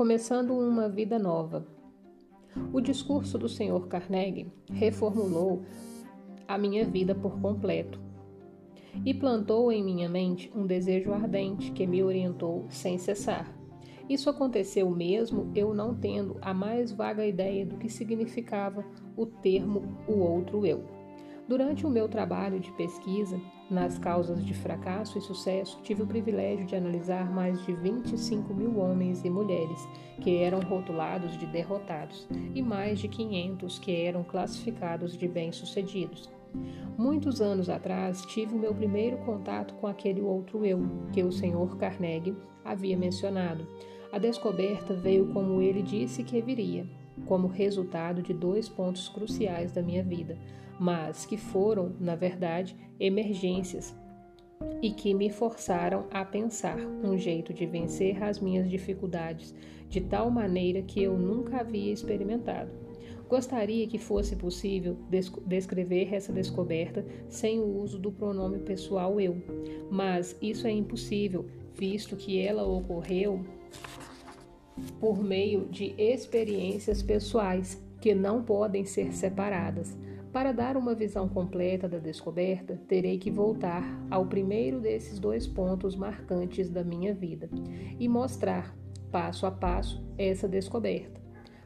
começando uma vida nova. O discurso do Sr. Carnegie reformulou a minha vida por completo e plantou em minha mente um desejo ardente que me orientou sem cessar. Isso aconteceu mesmo eu não tendo a mais vaga ideia do que significava o termo o outro eu. Durante o meu trabalho de pesquisa nas causas de fracasso e sucesso, tive o privilégio de analisar mais de 25 mil homens e mulheres que eram rotulados de derrotados e mais de 500 que eram classificados de bem-sucedidos. Muitos anos atrás, tive o meu primeiro contato com aquele outro eu que o Sr. Carnegie havia mencionado. A descoberta veio como ele disse que viria, como resultado de dois pontos cruciais da minha vida, mas que foram, na verdade, emergências e que me forçaram a pensar um jeito de vencer as minhas dificuldades de tal maneira que eu nunca havia experimentado. Gostaria que fosse possível descrever essa descoberta sem o uso do pronome pessoal eu, mas isso é impossível, visto que ela ocorreu por meio de experiências pessoais que não podem ser separadas. Para dar uma visão completa da descoberta, terei que voltar ao primeiro desses dois pontos marcantes da minha vida e mostrar, passo a passo, essa descoberta.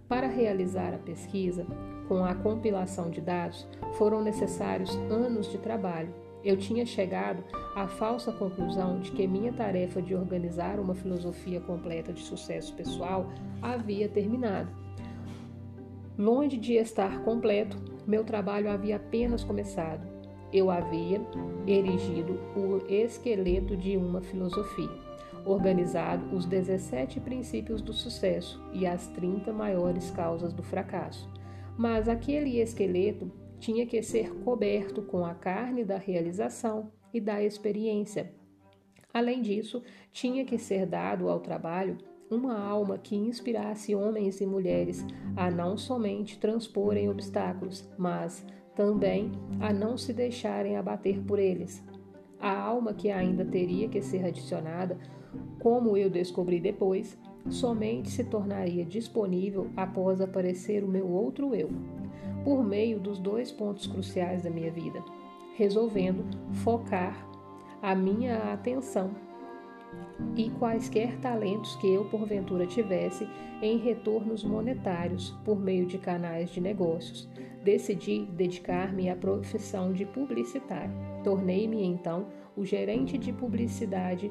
Para realizar a pesquisa, com a compilação de dados, foram necessários anos de trabalho eu tinha chegado à falsa conclusão de que minha tarefa de organizar uma filosofia completa de sucesso pessoal havia terminado. Longe de estar completo, meu trabalho havia apenas começado. Eu havia erigido o esqueleto de uma filosofia, organizado os 17 princípios do sucesso e as 30 maiores causas do fracasso. Mas aquele esqueleto tinha que ser coberto com a carne da realização e da experiência. Além disso, tinha que ser dado ao trabalho uma alma que inspirasse homens e mulheres a não somente transporem obstáculos, mas também a não se deixarem abater por eles. A alma que ainda teria que ser adicionada, como eu descobri depois, somente se tornaria disponível após aparecer o meu outro eu por meio dos dois pontos cruciais da minha vida, resolvendo focar a minha atenção e quaisquer talentos que eu porventura tivesse em retornos monetários por meio de canais de negócios. Decidi dedicar-me à profissão de publicitário. Tornei-me então o gerente de publicidade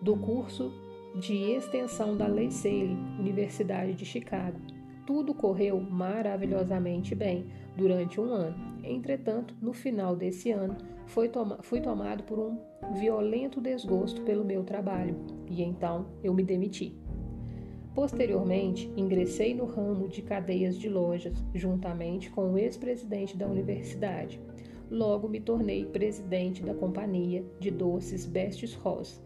do curso de extensão da Lei Sale, Universidade de Chicago tudo correu maravilhosamente bem durante um ano. Entretanto, no final desse ano, toma fui tomado por um violento desgosto pelo meu trabalho e então eu me demiti. Posteriormente, ingressei no ramo de cadeias de lojas, juntamente com o ex-presidente da universidade. Logo me tornei presidente da companhia de doces Bestes Ross.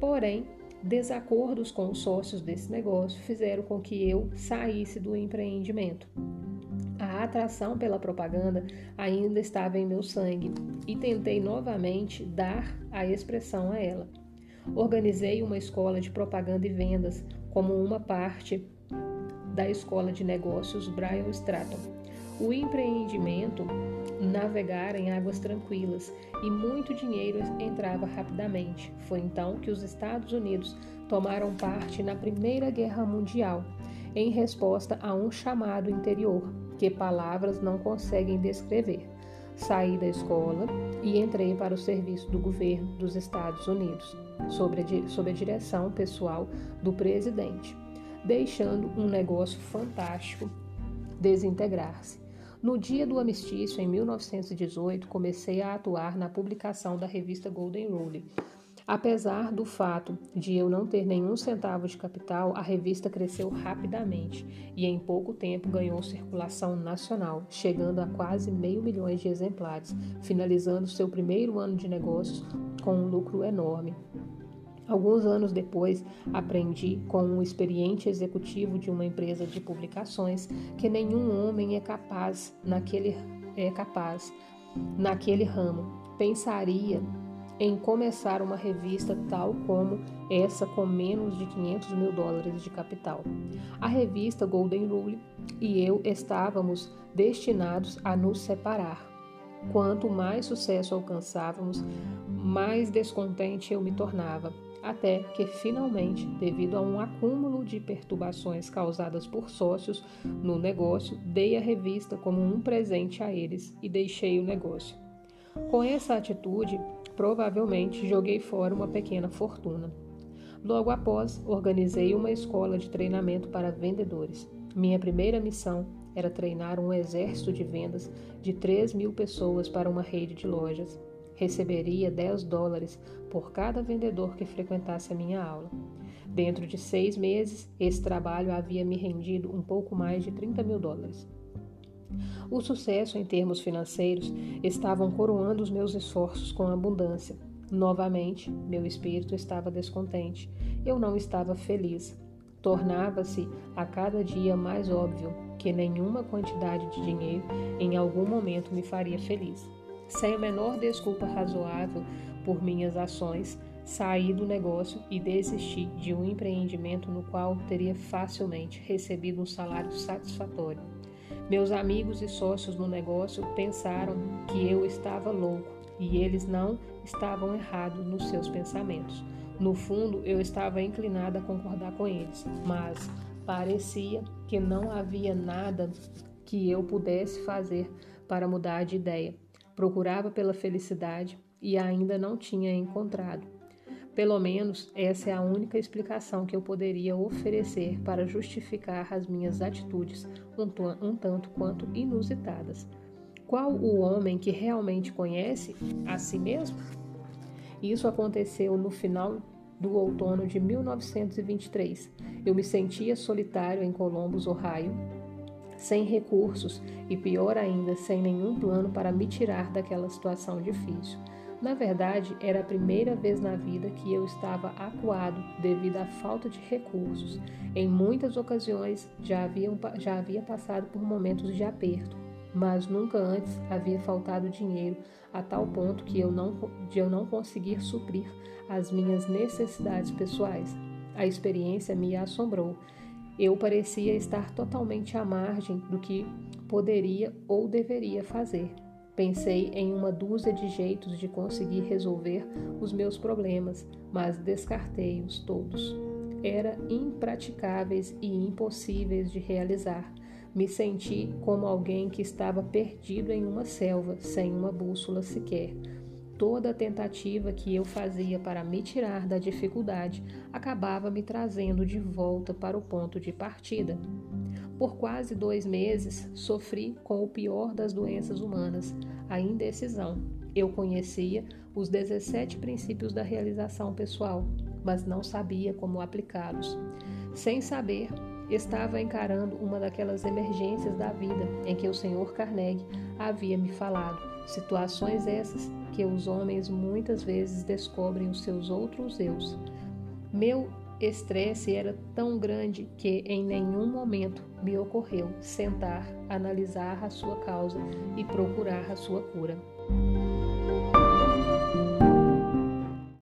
Porém, Desacordos com os sócios desse negócio fizeram com que eu saísse do empreendimento. A atração pela propaganda ainda estava em meu sangue e tentei novamente dar a expressão a ela. Organizei uma escola de propaganda e vendas como uma parte da escola de negócios Brian Stratton. O empreendimento navegara em águas tranquilas e muito dinheiro entrava rapidamente. Foi então que os Estados Unidos tomaram parte na Primeira Guerra Mundial, em resposta a um chamado interior que palavras não conseguem descrever. Saí da escola e entrei para o serviço do governo dos Estados Unidos, sob a, direção pessoal do presidente, deixando um negócio fantástico desintegrar-se. No dia do amistício, em 1918, comecei a atuar na publicação da revista Golden Rule. Apesar do fato de eu não ter nenhum centavo de capital, a revista cresceu rapidamente e em pouco tempo ganhou circulação nacional, chegando a quase meio milhão de exemplares, finalizando seu primeiro ano de negócios com um lucro enorme. Alguns anos depois, aprendi com um experiente executivo de uma empresa de publicações que nenhum homem é capaz naquele é capaz naquele ramo. Pensaria em começar uma revista tal como essa com menos de 500 mil dólares de capital. A revista Golden Rule e eu estávamos destinados a nos separar. Quanto mais sucesso alcançávamos, mais descontente eu me tornava, até que finalmente, devido a um acúmulo de perturbações causadas por sócios no negócio, dei a revista como um presente a eles e deixei o negócio. Com essa atitude, provavelmente joguei fora uma pequena fortuna. Logo após, organizei uma escola de treinamento para vendedores. Minha primeira missão era treinar um exército de vendas de 3 mil pessoas para uma rede de lojas. Receberia 10 dólares por cada vendedor que frequentasse a minha aula. Dentro de seis meses, esse trabalho havia me rendido um pouco mais de 30 mil dólares. O sucesso em termos financeiros estavam coroando os meus esforços com abundância. Novamente, meu espírito estava descontente. Eu não estava feliz. Tornava-se a cada dia mais óbvio que nenhuma quantidade de dinheiro em algum momento me faria feliz. Sem a menor desculpa razoável por minhas ações, saí do negócio e desisti de um empreendimento no qual teria facilmente recebido um salário satisfatório. Meus amigos e sócios no negócio pensaram que eu estava louco e eles não estavam errados nos seus pensamentos. No fundo, eu estava inclinada a concordar com eles, mas parecia que não havia nada que eu pudesse fazer para mudar de ideia. Procurava pela felicidade e ainda não tinha encontrado. Pelo menos essa é a única explicação que eu poderia oferecer para justificar as minhas atitudes um, um tanto quanto inusitadas. Qual o homem que realmente conhece a si mesmo? Isso aconteceu no final do outono de 1923. Eu me sentia solitário em Columbus, Ohio, sem recursos e, pior ainda, sem nenhum plano para me tirar daquela situação difícil. Na verdade, era a primeira vez na vida que eu estava acuado devido à falta de recursos. Em muitas ocasiões já, já havia passado por momentos de aperto, mas nunca antes havia faltado dinheiro a tal ponto que eu não, de eu não conseguir suprir as minhas necessidades pessoais. A experiência me assombrou. Eu parecia estar totalmente à margem do que poderia ou deveria fazer. Pensei em uma dúzia de jeitos de conseguir resolver os meus problemas, mas descartei-os todos. Eram impraticáveis e impossíveis de realizar. Me senti como alguém que estava perdido em uma selva, sem uma bússola sequer. Toda tentativa que eu fazia para me tirar da dificuldade acabava me trazendo de volta para o ponto de partida. Por quase dois meses, sofri com o pior das doenças humanas, a indecisão. Eu conhecia os 17 princípios da realização pessoal, mas não sabia como aplicá-los. Sem saber, estava encarando uma daquelas emergências da vida em que o Sr. Carnegie havia me falado, situações essas que os homens muitas vezes descobrem os seus outros eus. Meu estresse era tão grande que em nenhum momento me ocorreu sentar, analisar a sua causa e procurar a sua cura.